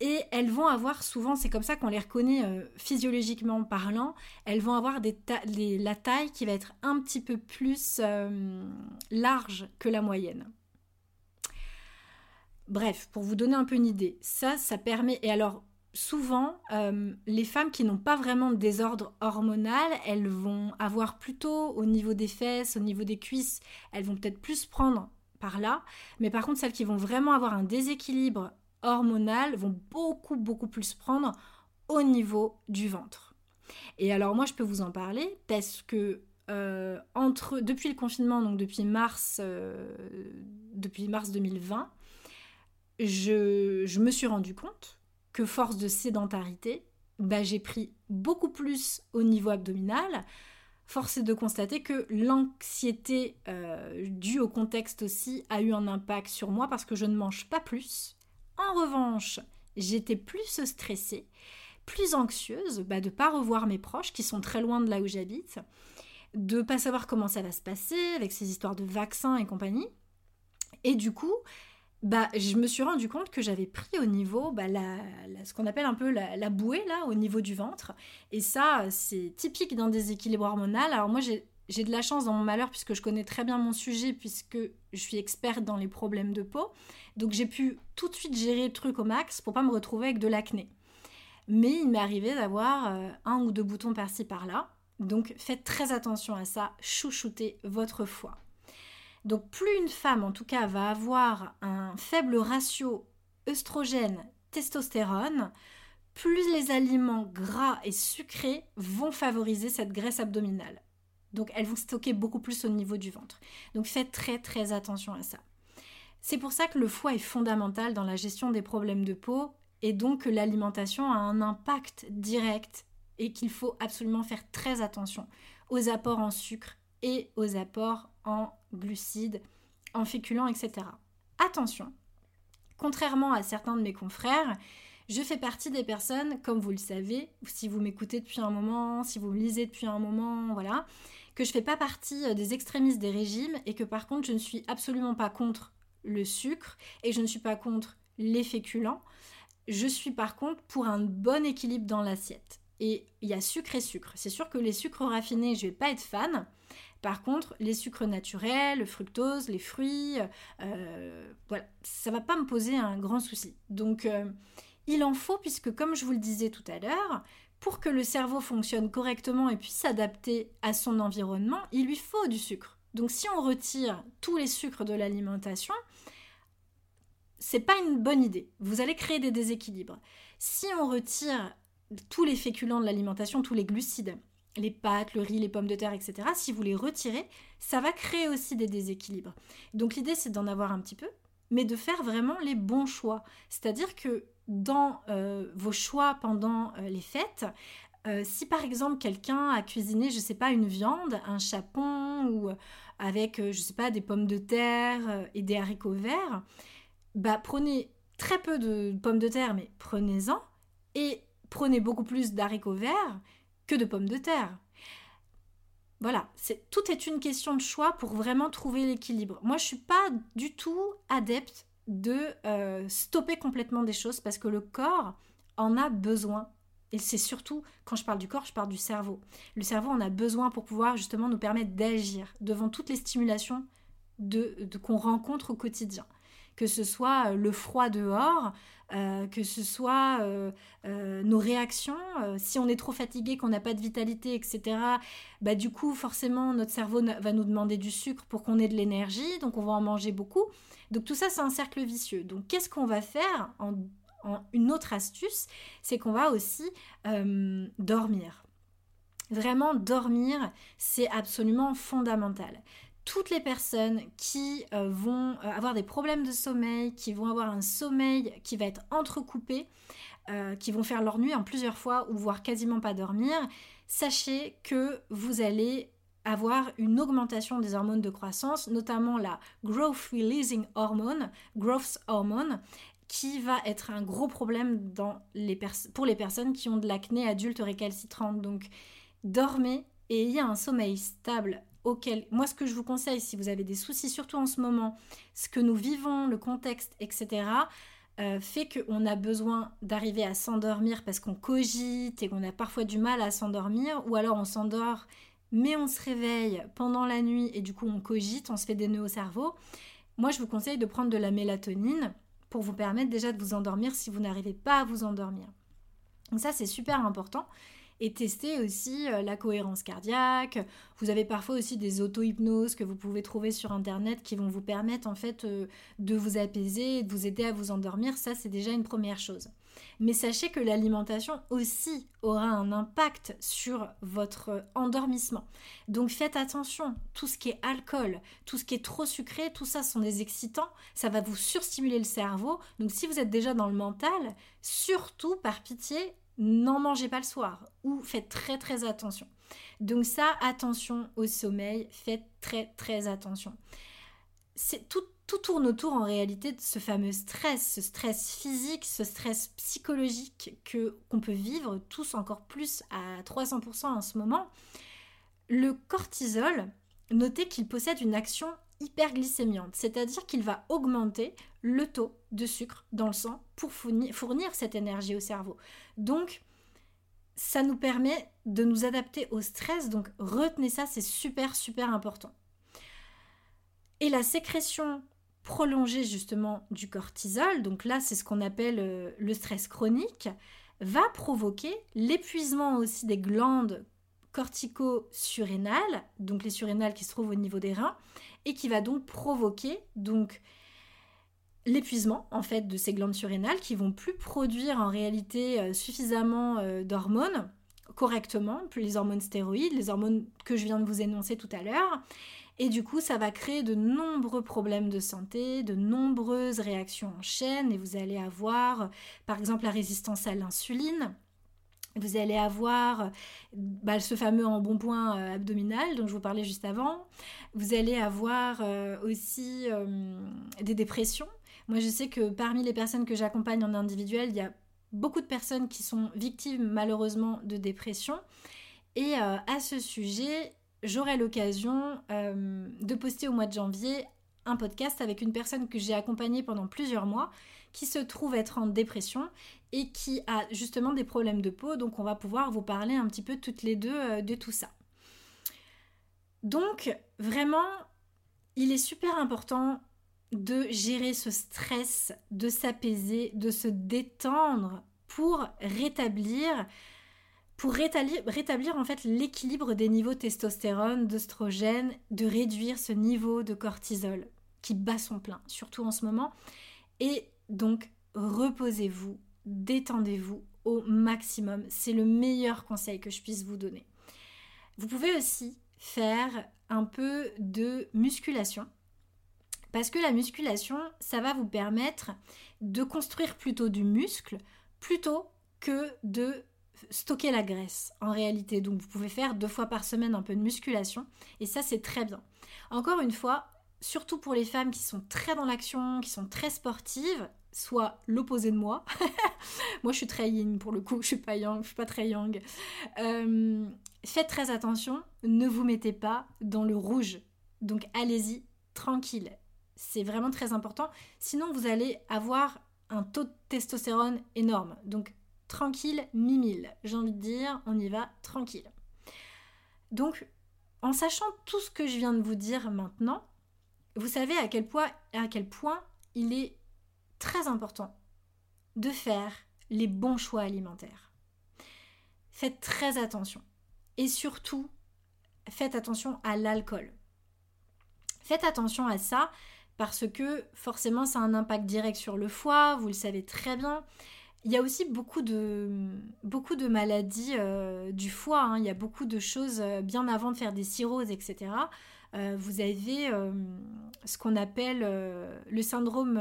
Et elles vont avoir souvent, c'est comme ça qu'on les reconnaît euh, physiologiquement parlant, elles vont avoir la taille qui va être un petit peu plus euh, large que la moyenne. Bref, pour vous donner un peu une idée, ça, ça permet. Et alors, souvent, euh, les femmes qui n'ont pas vraiment de désordre hormonal, elles vont avoir plutôt au niveau des fesses, au niveau des cuisses, elles vont peut-être plus prendre par là. Mais par contre, celles qui vont vraiment avoir un déséquilibre hormonal vont beaucoup, beaucoup plus prendre au niveau du ventre. Et alors moi, je peux vous en parler parce que euh, entre, depuis le confinement, donc depuis mars, euh, depuis mars 2020, je, je me suis rendu compte que force de sédentarité, bah, j'ai pris beaucoup plus au niveau abdominal. Force est de constater que l'anxiété euh, due au contexte aussi a eu un impact sur moi parce que je ne mange pas plus. En revanche, j'étais plus stressée, plus anxieuse bah, de ne pas revoir mes proches qui sont très loin de là où j'habite, de ne pas savoir comment ça va se passer avec ces histoires de vaccins et compagnie. Et du coup, bah, je me suis rendu compte que j'avais pris au niveau bah, ce qu'on appelle un peu la, bouée, là, au niveau du ventre. Et ça, c'est typique d'un déséquilibre hormonal. Alors moi, j'ai de la chance dans mon malheur puisque je connais très bien mon sujet, puisque je suis experte dans les problèmes de peau. Donc j'ai pu tout de suite gérer le truc au max pour pas me retrouver avec de l'acné. Mais il m'est arrivé d'avoir euh, un ou deux boutons par-ci par-là. Donc faites très attention à ça, chouchoutez votre foie. Donc plus une femme en tout cas va avoir un faible ratio œstrogène-testostérone, plus les aliments gras et sucrés vont favoriser cette graisse abdominale. Donc elles vont stocker beaucoup plus au niveau du ventre. Donc faites très très attention à ça. C'est pour ça que le foie est fondamental dans la gestion des problèmes de peau et donc que l'alimentation a un impact direct et qu'il faut absolument faire très attention aux apports en sucre et aux apports en glucides, en féculents, etc. Attention, contrairement à certains de mes confrères, je fais partie des personnes, comme vous le savez, si vous m'écoutez depuis un moment, si vous me lisez depuis un moment, voilà, que je ne fais pas partie euh, des extrémistes des régimes et que par contre je ne suis absolument pas contre le sucre et je ne suis pas contre les féculents. Je suis par contre pour un bon équilibre dans l'assiette. Et il y a sucre et sucre. C'est sûr que les sucres raffinés, je ne vais pas être fan. Par contre, les sucres naturels, le fructose, les fruits, euh, voilà, ça va pas me poser un grand souci. Donc, euh, il en faut, puisque comme je vous le disais tout à l'heure, pour que le cerveau fonctionne correctement et puisse s'adapter à son environnement, il lui faut du sucre. Donc, si on retire tous les sucres de l'alimentation, c'est pas une bonne idée. Vous allez créer des déséquilibres. Si on retire tous les féculents de l'alimentation, tous les glucides, les pâtes, le riz, les pommes de terre, etc., si vous les retirez, ça va créer aussi des déséquilibres. Donc l'idée, c'est d'en avoir un petit peu, mais de faire vraiment les bons choix. C'est-à-dire que dans euh, vos choix pendant euh, les fêtes, euh, si par exemple quelqu'un a cuisiné, je ne sais pas, une viande, un chapon ou avec, je ne sais pas, des pommes de terre et des haricots verts, bah prenez très peu de pommes de terre, mais prenez-en et prenez beaucoup plus d'haricots verts que de pommes de terre. Voilà, tout est une question de choix pour vraiment trouver l'équilibre. Moi, je suis pas du tout adepte de euh, stopper complètement des choses parce que le corps en a besoin. Et c'est surtout, quand je parle du corps, je parle du cerveau. Le cerveau en a besoin pour pouvoir justement nous permettre d'agir devant toutes les stimulations de, qu'on rencontre au quotidien. Que ce soit euh, le froid dehors, euh, que ce soit nos réactions, si on est trop fatigué, qu'on n'a pas de vitalité, etc. Bah, du coup, forcément, notre cerveau va nous demander du sucre pour qu'on ait de l'énergie, donc on va en manger beaucoup. Donc tout ça, c'est un cercle vicieux. Donc qu'est-ce qu'on va faire en, Une autre astuce, c'est qu'on va aussi euh, dormir. Vraiment, dormir, c'est absolument fondamental toutes les personnes qui euh, vont euh, avoir des problèmes de sommeil, qui vont avoir un sommeil qui va être entrecoupé, qui vont faire leur nuit en plusieurs fois ou voire quasiment pas dormir, sachez que vous allez avoir une augmentation des hormones de croissance, notamment la growth releasing hormone, growth hormone, qui va être un gros problème pour les personnes qui ont de l'acné adulte récalcitrante. Donc, dormez et ayez un sommeil stable moi ce que je vous conseille si vous avez des soucis, surtout en ce moment, ce que nous vivons, le contexte, etc., euh, fait qu'on a besoin d'arriver à s'endormir parce qu'on cogite et qu'on a parfois du mal à s'endormir, ou alors on s'endort mais on se réveille pendant la nuit et du coup on cogite, on se fait des nœuds au cerveau, moi je vous conseille de prendre de la mélatonine pour vous permettre déjà de vous endormir si vous n'arrivez pas à vous endormir. Donc ça c'est super important. Et tester aussi euh, la cohérence cardiaque. Vous avez parfois aussi des auto-hypnoses que vous pouvez trouver sur internet qui vont vous permettre en fait euh, de vous apaiser, de vous aider à vous endormir. Ça c'est déjà une première chose. Mais sachez que l'alimentation aussi aura un impact sur votre endormissement. Donc faites attention, tout ce qui est alcool, tout ce qui est trop sucré, tout ça sont des excitants, ça va vous surstimuler le cerveau. Donc si vous êtes déjà dans le mental, surtout par pitié, n'en mangez pas le soir ou faites très très attention. Donc ça, attention au sommeil, faites très très attention. C'est tout, tout tourne autour en réalité de ce fameux stress, ce stress physique, ce stress psychologique que qu'on peut vivre tous encore plus à 300% en ce moment. Le cortisol, notez qu'il possède une action hyperglycémiante, c'est-à-dire qu'il va augmenter le taux de sucre dans le sang pour fournir, cette énergie au cerveau. Donc, ça nous permet de nous adapter au stress, donc retenez ça, c'est super super important. Et la sécrétion prolongée justement du cortisol, donc là c'est ce qu'on appelle euh, le stress chronique, va provoquer l'épuisement aussi des glandes cortico-surrénales, donc les surrénales qui se trouvent au niveau des reins, et qui va donc provoquer donc l'épuisement en fait de ces glandes surrénales qui vont plus produire en réalité euh, suffisamment euh, d'hormones correctement, plus les hormones stéroïdes, les hormones que je viens de vous énoncer tout à l'heure, et du coup, ça va créer de nombreux problèmes de santé, de nombreuses réactions en chaîne. Et vous allez avoir, par exemple, la résistance à l'insuline. Vous allez avoir bah, ce fameux embonpoint euh, abdominal dont je vous parlais juste avant. Vous allez avoir euh, aussi euh, des dépressions. Moi, je sais que parmi les personnes que j'accompagne en individuel, il y a beaucoup de personnes qui sont victimes malheureusement de dépression. Et à ce sujet, j'aurai l'occasion de poster au mois de janvier un podcast avec une personne que j'ai accompagnée pendant plusieurs mois qui se trouve être en dépression et qui a justement des problèmes de peau. Donc on va pouvoir vous parler un petit peu toutes les deux euh, de tout ça. Donc vraiment, il est super important de gérer ce stress, de s'apaiser, de se détendre pour rétablir pour rétablir, en fait l'équilibre des niveaux testostérone, d'œstrogène, de réduire ce niveau de cortisol qui bat son plein, surtout en ce moment. Et donc, reposez-vous, détendez-vous au maximum. C'est le meilleur conseil que je puisse vous donner. Vous pouvez aussi faire un peu de musculation. Parce que la musculation, ça va vous permettre de construire plutôt du muscle plutôt que de stocker la graisse en réalité. Donc vous pouvez faire deux fois par semaine un peu de musculation et ça c'est très bien. Encore une fois, surtout pour les femmes qui sont très dans l'action, qui sont très sportives, soit l'opposé de moi. moi, je suis très yin pour le coup, je suis pas yang, je suis pas très yang. Euh, faites très attention, ne vous mettez pas dans le rouge. Donc allez-y tranquille. C'est vraiment très important. Sinon, vous allez avoir un taux de testostérone énorme. Donc tranquille, mi J'ai envie de dire, on y va tranquille. Donc, en sachant tout ce que je viens de vous dire maintenant, vous savez à quel point, à quel point il est très important de faire les bons choix alimentaires. Faites très attention. Et surtout, faites attention à l'alcool. Faites attention à ça parce que forcément ça a un impact direct sur le foie, vous le savez très bien. Il y a aussi beaucoup de, beaucoup de maladies euh, du foie, hein. il y a beaucoup de choses euh, bien avant de faire des cirrhoses, etc. Euh, vous avez ce qu'on appelle le syndrome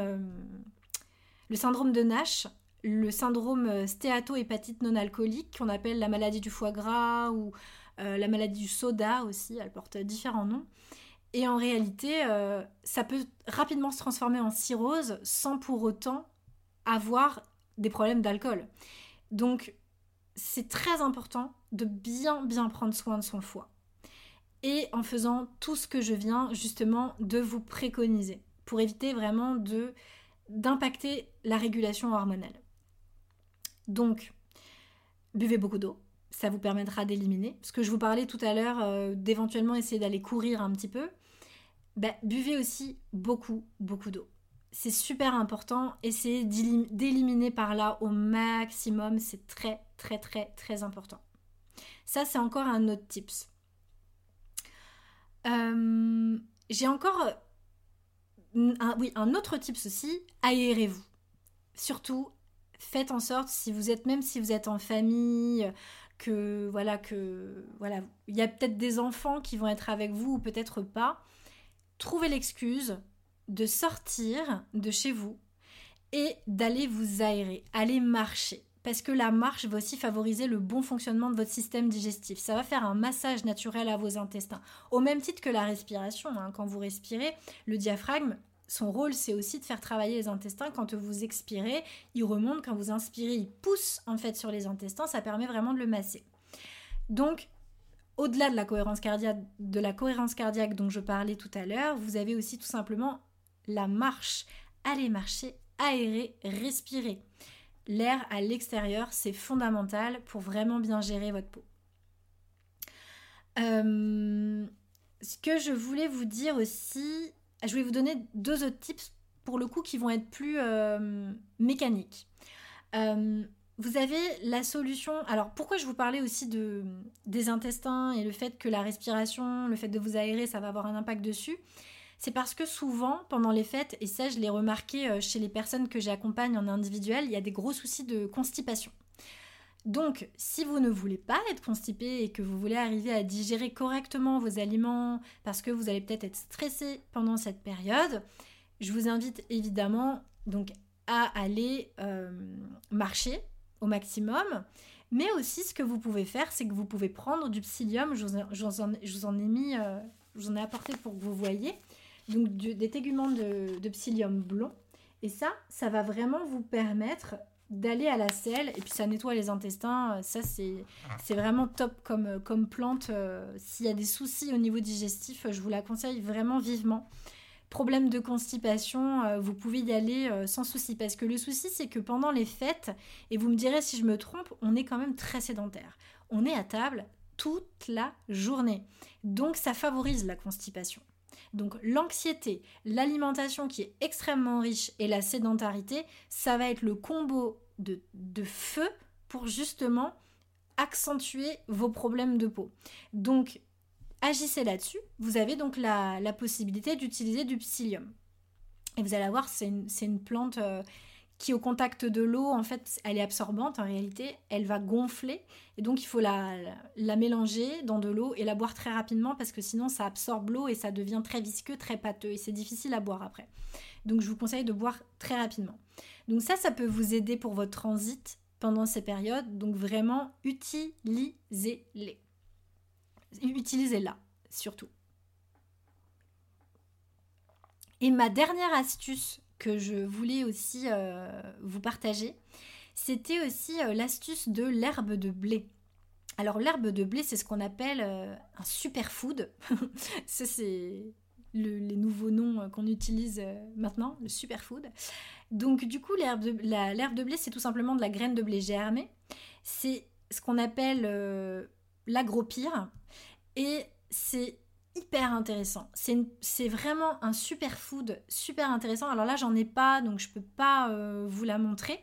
le syndrome de Nash, le syndrome stéato-hépatite non alcoolique, qu'on appelle la maladie du foie gras ou euh, la maladie du soda aussi, elle porte différents noms. Et en réalité, euh, ça peut rapidement se transformer en cirrhose sans pour autant avoir des problèmes d'alcool. Donc, c'est très important de bien bien prendre soin de son foie. Et en faisant tout ce que je viens justement de vous préconiser pour éviter vraiment d'impacter la régulation hormonale. Donc, buvez beaucoup d'eau, ça vous permettra d'éliminer. Ce que je vous parlais tout à l'heure, euh, d'éventuellement essayer d'aller courir un petit peu, bah, buvez aussi beaucoup, beaucoup d'eau. C'est super important, essayez d'éliminer par là au maximum, c'est très, très, très, très important. Ça, c'est encore un autre tips. Euh, j'ai encore un, oui, un autre tips aussi, aérez-vous. Surtout, faites en sorte, si vous êtes, même si vous êtes en famille, que voilà, que voilà, il y a peut-être des enfants qui vont être avec vous ou peut-être pas, trouvez l'excuse de sortir de chez vous et d'aller vous aérer, aller marcher. Parce que la marche va aussi favoriser le bon fonctionnement de votre système digestif. Ça va faire un massage naturel à vos intestins. Au même titre que la respiration. Hein. Quand vous respirez, le diaphragme, son rôle, c'est aussi de faire travailler les intestins. Quand vous expirez, il remonte. Quand vous inspirez, il pousse en fait sur les intestins. Ça permet vraiment de le masser. Donc, au-delà de la cohérence cardiaque, dont je parlais tout à l'heure, vous avez aussi tout simplement la marche. Allez marcher, aérer, respirer. L'air à l'extérieur, c'est fondamental pour vraiment bien gérer votre peau. Euh, ce que je voulais vous dire aussi, je vais vous donner deux autres tips pour le coup qui vont être plus euh, mécaniques. Euh, vous avez la solution. Alors pourquoi je vous parlais aussi de, des intestins et le fait que la respiration, le fait de vous aérer, ça va avoir un impact dessus? C'est parce que souvent, pendant les fêtes, et ça je l'ai remarqué euh, chez les personnes que j'accompagne en individuel, il y a des gros soucis de constipation. Donc, si vous ne voulez pas être constipé et que vous voulez arriver à digérer correctement vos aliments parce que vous allez peut-être être stressé pendant cette période, je vous invite évidemment donc à aller euh, marcher au maximum. Mais aussi, ce que vous pouvez faire, c'est que vous pouvez prendre du psyllium. Je vous, en, ai mis, euh, je vous en ai apporté pour que vous voyez. Donc, des téguments de, de psyllium blond. Et ça, ça va vraiment vous permettre d'aller à la selle et puis ça nettoie les intestins. Ça, c'est, vraiment top comme, comme plante. Euh, s'il y a des soucis au niveau digestif, je vous la conseille vraiment vivement. Problème de constipation, euh, vous pouvez y aller euh, sans souci parce que le souci, c'est que pendant les fêtes, et vous me direz si je me trompe, on est quand même très sédentaire. On est à table toute la journée. Donc ça favorise la constipation. Donc l'anxiété, l'alimentation qui est extrêmement riche et la sédentarité, ça va être le combo de, feu pour justement accentuer vos problèmes de peau. Donc agissez là-dessus. Vous avez donc la, possibilité d'utiliser du psyllium. Et vous allez voir, c'est une, plante euh, qui au contact de l'eau, en fait, elle est absorbante en réalité, elle va gonfler et donc il faut la, la mélanger dans de l'eau et la boire très rapidement parce que sinon ça absorbe l'eau et ça devient très visqueux, très pâteux et c'est difficile à boire après. Donc je vous conseille de boire très rapidement. Donc ça, ça peut vous aider pour votre transit pendant ces périodes, donc vraiment utilisez-les. Utilisez-la surtout. Et ma dernière astuce que je voulais aussi vous partager, c'était aussi l'astuce de l'herbe de blé. Alors l'herbe de blé, c'est ce qu'on appelle un superfood. Ça, c'est les nouveaux noms qu'on utilise maintenant, le superfood. Donc du coup, l'herbe de, de blé, c'est tout simplement de la graine de blé germée. C'est ce qu'on appelle euh, l'agropire. Et c'est hyper intéressant. C'est vraiment un superfood super intéressant. Alors là, j'en ai pas, donc je peux pas euh, vous la montrer.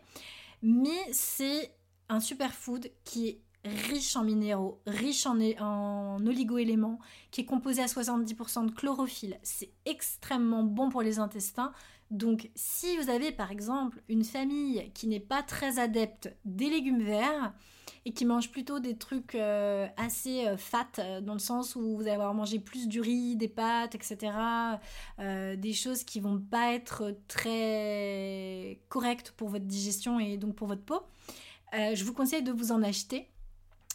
Mais c'est un superfood qui est riche en minéraux, riche en, en oligo-éléments, qui est composé à 70% de chlorophylle. C'est extrêmement bon pour les intestins. Donc si vous avez par exemple une famille qui n'est pas très adepte des légumes verts et qui mange plutôt des trucs euh, assez euh, fat, euh, dans le sens où vous allez avoir mangé plus du riz, des pâtes, etc., des choses qui vont pas être très correctes pour votre digestion et donc pour votre peau, je vous conseille de vous en acheter.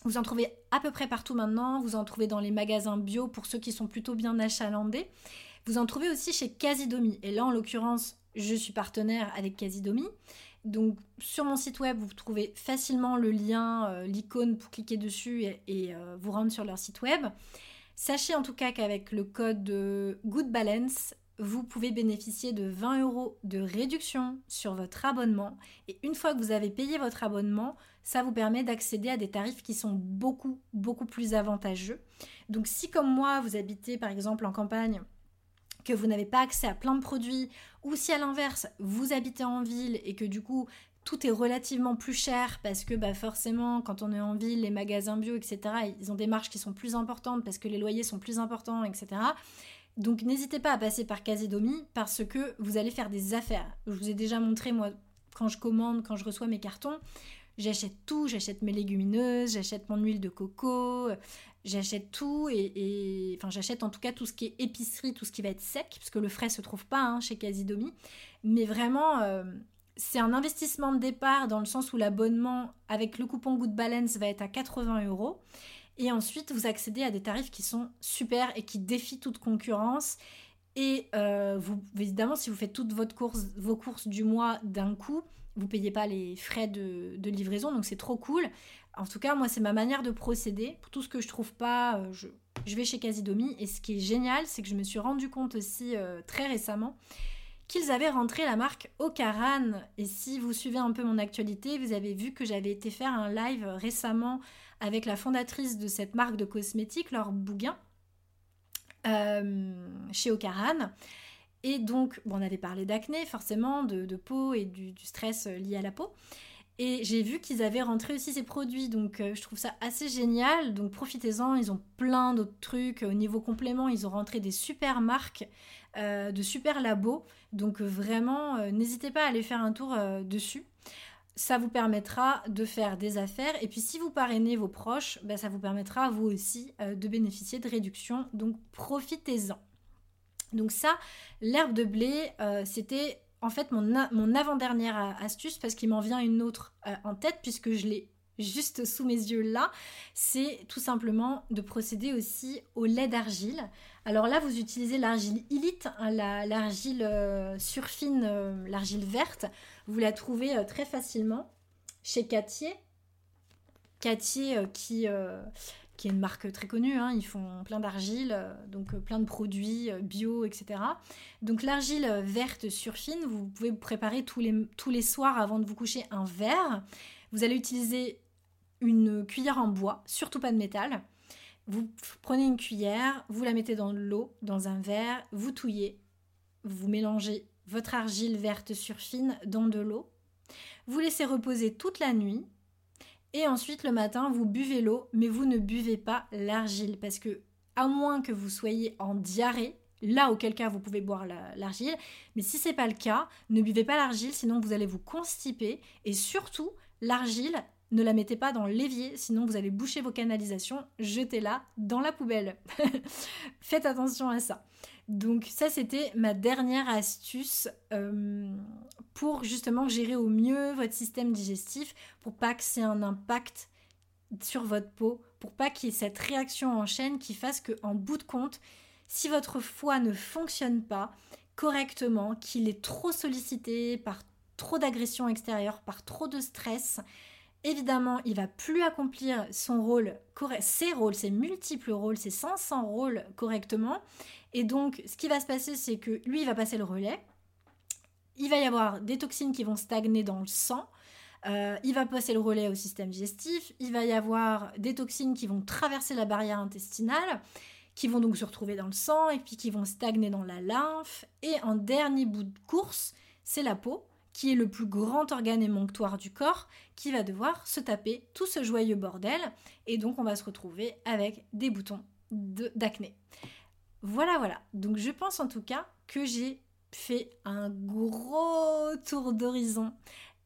Vous en trouvez à peu près partout maintenant, vous en trouvez dans les magasins bio pour ceux qui sont plutôt bien achalandés. Vous en trouvez aussi chez Casidomi. Et là, en l'occurrence, je suis partenaire avec Casidomi. Donc sur mon site web, vous trouvez facilement le lien, euh, l'icône pour cliquer dessus et, euh, vous rendre sur leur site web. Sachez en tout cas qu'avec le code Good Balance, vous pouvez bénéficier de 20 euros de réduction sur votre abonnement. Et une fois que vous avez payé votre abonnement, ça vous permet d'accéder à des tarifs qui sont beaucoup, beaucoup plus avantageux. Donc si comme moi, vous habitez par exemple en campagne, que vous n'avez pas accès à plein de produits, ou si à l'inverse, vous habitez en ville et que du coup, tout est relativement plus cher parce que bah, forcément, quand on est en ville, les magasins bio, etc., ils ont des marges qui sont plus importantes parce que les loyers sont plus importants, etc. Donc n'hésitez pas à passer par Casidomi parce que vous allez faire des affaires. Je vous ai déjà montré, moi, quand je commande, quand je reçois mes cartons, j'achète tout, j'achète mes légumineuses, j'achète mon huile de coco, j'achète tout et, enfin j'achète en tout cas tout ce qui est épicerie, tout ce qui va être sec, parce que le frais se trouve pas hein, chez Casidomi. Mais vraiment, euh, c'est un investissement de départ dans le sens où l'abonnement avec le coupon Good Balance va être à 80 euros. Et ensuite, vous accédez à des tarifs qui sont super et qui défient toute concurrence. Et euh, vous, évidemment, si vous faites toutes vos courses du mois d'un coup, vous payez pas les frais de, livraison, donc c'est trop cool. En tout cas, moi, c'est ma manière de procéder. Pour tout ce que je trouve pas, euh, je, vais chez Casidomi. Et ce qui est génial, c'est que je me suis rendu compte aussi euh, très récemment qu'ils avaient rentré la marque Ocaran. Et si vous suivez un peu mon actualité, vous avez vu que j'avais été faire un live récemment avec la fondatrice de cette marque de cosmétiques, Laure Bouguin, euh, chez Ocaran. Et donc, on avait parlé d'acné, forcément, de, peau et du, stress lié à la peau. Et j'ai vu qu'ils avaient rentré aussi ces produits, donc euh, je trouve ça assez génial. Donc profitez-en, ils ont plein d'autres trucs. Au niveau complément, ils ont rentré des super marques, euh, de super labos. Donc vraiment, euh, n'hésitez pas à aller faire un tour dessus. Ça vous permettra de faire des affaires. Et puis si vous parrainez vos proches, bah, ça vous permettra vous aussi de bénéficier de réductions. Donc profitez-en. Donc ça, l'herbe de blé, c'était en fait mon, avant-dernière astuce, parce qu'il m'en vient une autre euh, en tête, puisque je l'ai juste sous mes yeux là, c'est tout simplement de procéder aussi au lait d'argile. Alors là, vous utilisez l'argile Elite, hein, l'argile euh, surfine, euh, l'argile verte. Vous la trouvez très facilement chez Catier. Catier qui, qui est une marque très connue. Hein. Ils font plein d'argile, euh, donc euh, plein de produits euh, bio, etc. Donc l'argile verte surfine, vous pouvez préparer tous les, tous les soirs avant de vous coucher un verre. Vous allez utiliser une cuillère en bois, surtout pas de métal. Vous prenez une cuillère, vous la mettez dans l'eau, dans un verre, vous touillez, vous mélangez votre argile verte surfine dans de l'eau. Vous laissez reposer toute la nuit et ensuite, le matin, vous buvez l'eau, mais vous ne buvez pas l'argile parce que, à moins que vous soyez en diarrhée, là auquel cas vous pouvez boire l'argile, mais si c'est pas le cas, ne buvez pas l'argile, sinon vous allez vous constiper. Et surtout, l'argile, ne la mettez pas dans l'évier, sinon vous allez boucher vos canalisations, jetez-la dans la poubelle. Faites attention à ça. Donc ça, c'était ma dernière astuce euh, pour justement gérer au mieux votre système digestif, pour pas que c'est un impact sur votre peau, pour pas qu'il y ait cette réaction en chaîne qui fasse que, en bout de compte, si votre foie ne fonctionne pas, correctement, qu'il est trop sollicité par trop d'agressions extérieures, par trop de stress, évidemment, il va plus accomplir son rôle, ses rôles, ses multiples rôles, ses 500 rôles correctement. Et donc, ce qui va se passer, c'est que lui, il va passer le relais. Il va y avoir des toxines qui vont stagner dans le sang. Euh, il va passer le relais au système digestif. Il va y avoir des toxines qui vont traverser la barrière intestinale, qui vont donc se retrouver dans le sang et puis qui vont stagner dans la lymphe. Et en dernier bout de course, c'est la peau qui est le plus grand organe émonctoire du corps, qui va devoir se taper tout ce joyeux bordel, et donc on va se retrouver avec des boutons d'acné. Voilà, voilà. Donc je pense en tout cas que j'ai fait un gros tour d'horizon,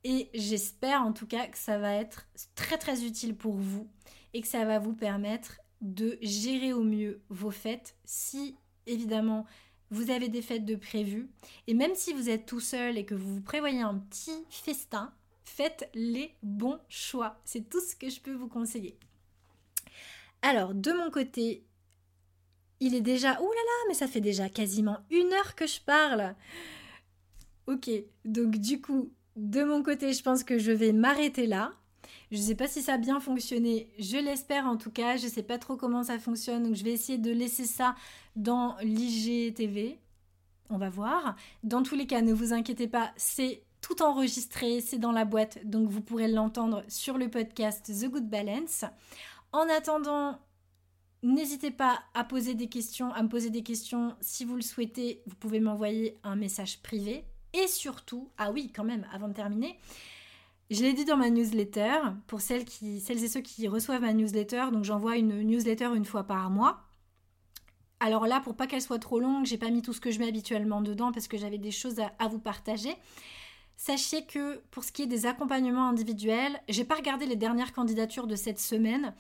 et j'espère en tout cas que ça va être très très utile pour vous, et que ça va vous permettre de gérer au mieux vos fêtes si évidemment vous avez des fêtes de prévues. Et même si vous êtes tout seul et que vous vous prévoyez un petit festin, faites les bons choix. C'est tout ce que je peux vous conseiller. Alors, de mon côté, il est déjà... Ouh là là, mais ça fait déjà quasiment une heure que je parle. Ok, donc du coup, de mon côté, je pense que je vais m'arrêter là. Je ne sais pas si ça a bien fonctionné, je l'espère en tout cas. Je ne sais pas trop comment ça fonctionne, donc je vais essayer de laisser ça dans l'IGTV. On va voir. Dans tous les cas, ne vous inquiétez pas, c'est tout enregistré, c'est dans la boîte, donc vous pourrez l'entendre sur le podcast The Good Balance. En attendant, n'hésitez pas à poser des questions, à me poser des questions si vous le souhaitez. Vous pouvez m'envoyer un message privé. Et surtout, ah oui, quand même, avant de terminer, je l'ai dit dans ma newsletter, pour celles, et ceux qui reçoivent ma newsletter, donc j'envoie une newsletter une fois par mois. Alors là, pour pas qu'elle soit trop longue, j'ai pas mis tout ce que je mets habituellement dedans parce que j'avais des choses à, à, vous partager. Sachez que pour ce qui est des accompagnements individuels, j'ai pas regardé les dernières candidatures de cette semaine,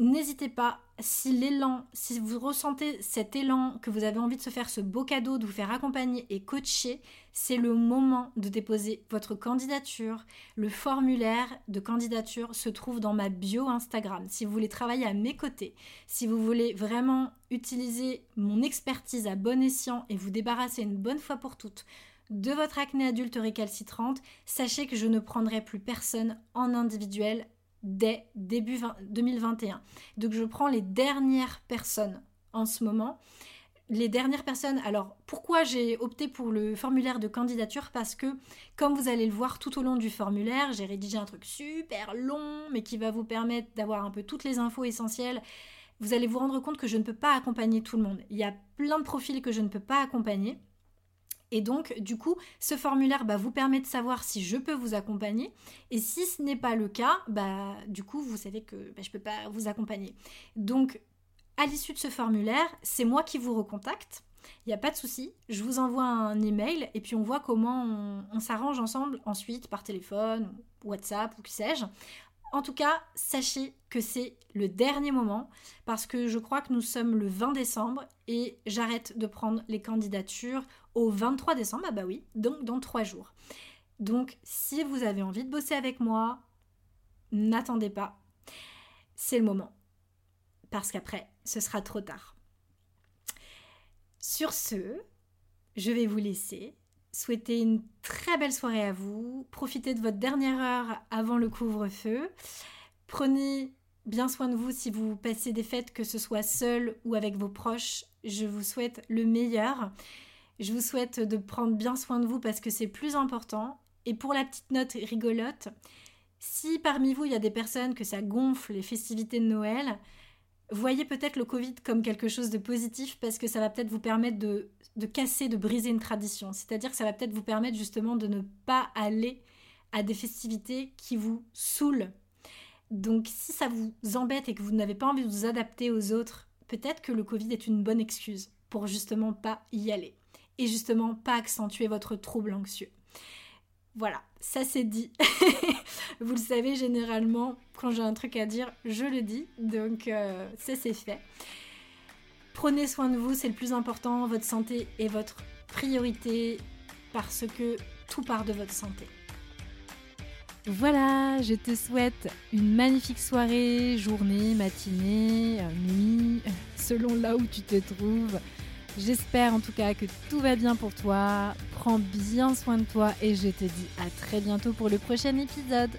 n'hésitez pas, si l'élan, si vous ressentez cet élan, que vous avez envie de se faire ce beau cadeau, de vous faire accompagner et coacher, c'est le moment de déposer votre candidature. Le formulaire de candidature se trouve dans ma bio Instagram. Si vous voulez travailler à mes côtés, si vous voulez vraiment utiliser mon expertise à bon escient et vous débarrasser une bonne fois pour toutes de votre acné adulte récalcitrante, sachez que je ne prendrai plus personne en individuel dès début 2021. Donc je prends les dernières personnes en ce moment. Les dernières personnes, alors pourquoi j'ai opté pour le formulaire de candidature? Parce que, comme vous allez le voir tout au long du formulaire, j'ai rédigé un truc super long, mais qui va vous permettre d'avoir un peu toutes les infos essentielles. Vous allez vous rendre compte que je ne peux pas accompagner tout le monde. Il y a plein de profils que je ne peux pas accompagner. Et donc, du coup, ce formulaire bah, vous permet de savoir si je peux vous accompagner. Et si ce n'est pas le cas, bah, du coup, vous savez que bah, je ne peux pas vous accompagner. Donc, à l'issue de ce formulaire, c'est moi qui vous recontacte. Il n'y a pas de souci, je vous envoie un email et puis on voit comment on, s'arrange ensemble ensuite par téléphone, WhatsApp ou qui sais-je. En tout cas, sachez que c'est le dernier moment parce que je crois que nous sommes le 20 décembre et j'arrête de prendre les candidatures au 23 décembre. Ah bah oui, donc dans trois jours. Donc si vous avez envie de bosser avec moi, n'attendez pas. C'est le moment. Parce qu'après, ce sera trop tard. Sur ce, je vais vous laisser souhaiter une très belle soirée à vous. Profitez de votre dernière heure avant le couvre-feu. Prenez bien soin de vous si vous passez des fêtes, que ce soit seul ou avec vos proches. Je vous souhaite le meilleur. Je vous souhaite de prendre bien soin de vous parce que c'est plus important. Et pour la petite note rigolote, si parmi vous il y a des personnes que ça gonfle les festivités de Noël, voyez peut-être le Covid comme quelque chose de positif parce que ça va peut-être vous permettre de, casser, de briser une tradition. C'est-à-dire que ça va peut-être vous permettre justement de ne pas aller à des festivités qui vous saoulent. Donc si ça vous embête et que vous n'avez pas envie de vous adapter aux autres, peut-être que le Covid est une bonne excuse pour justement pas y aller et justement pas accentuer votre trouble anxieux. Voilà, ça c'est dit. Vous le savez, généralement, quand j'ai un truc à dire, je le dis. Donc, euh, ça c'est fait. Prenez soin de vous, c'est le plus important. Votre santé est votre priorité parce que tout part de votre santé. Voilà, je te souhaite une magnifique soirée, journée, matinée, euh, nuit, selon là où tu te trouves. J'espère en tout cas que tout va bien pour toi. Prends bien soin de toi et je te dis à très bientôt pour le prochain épisode.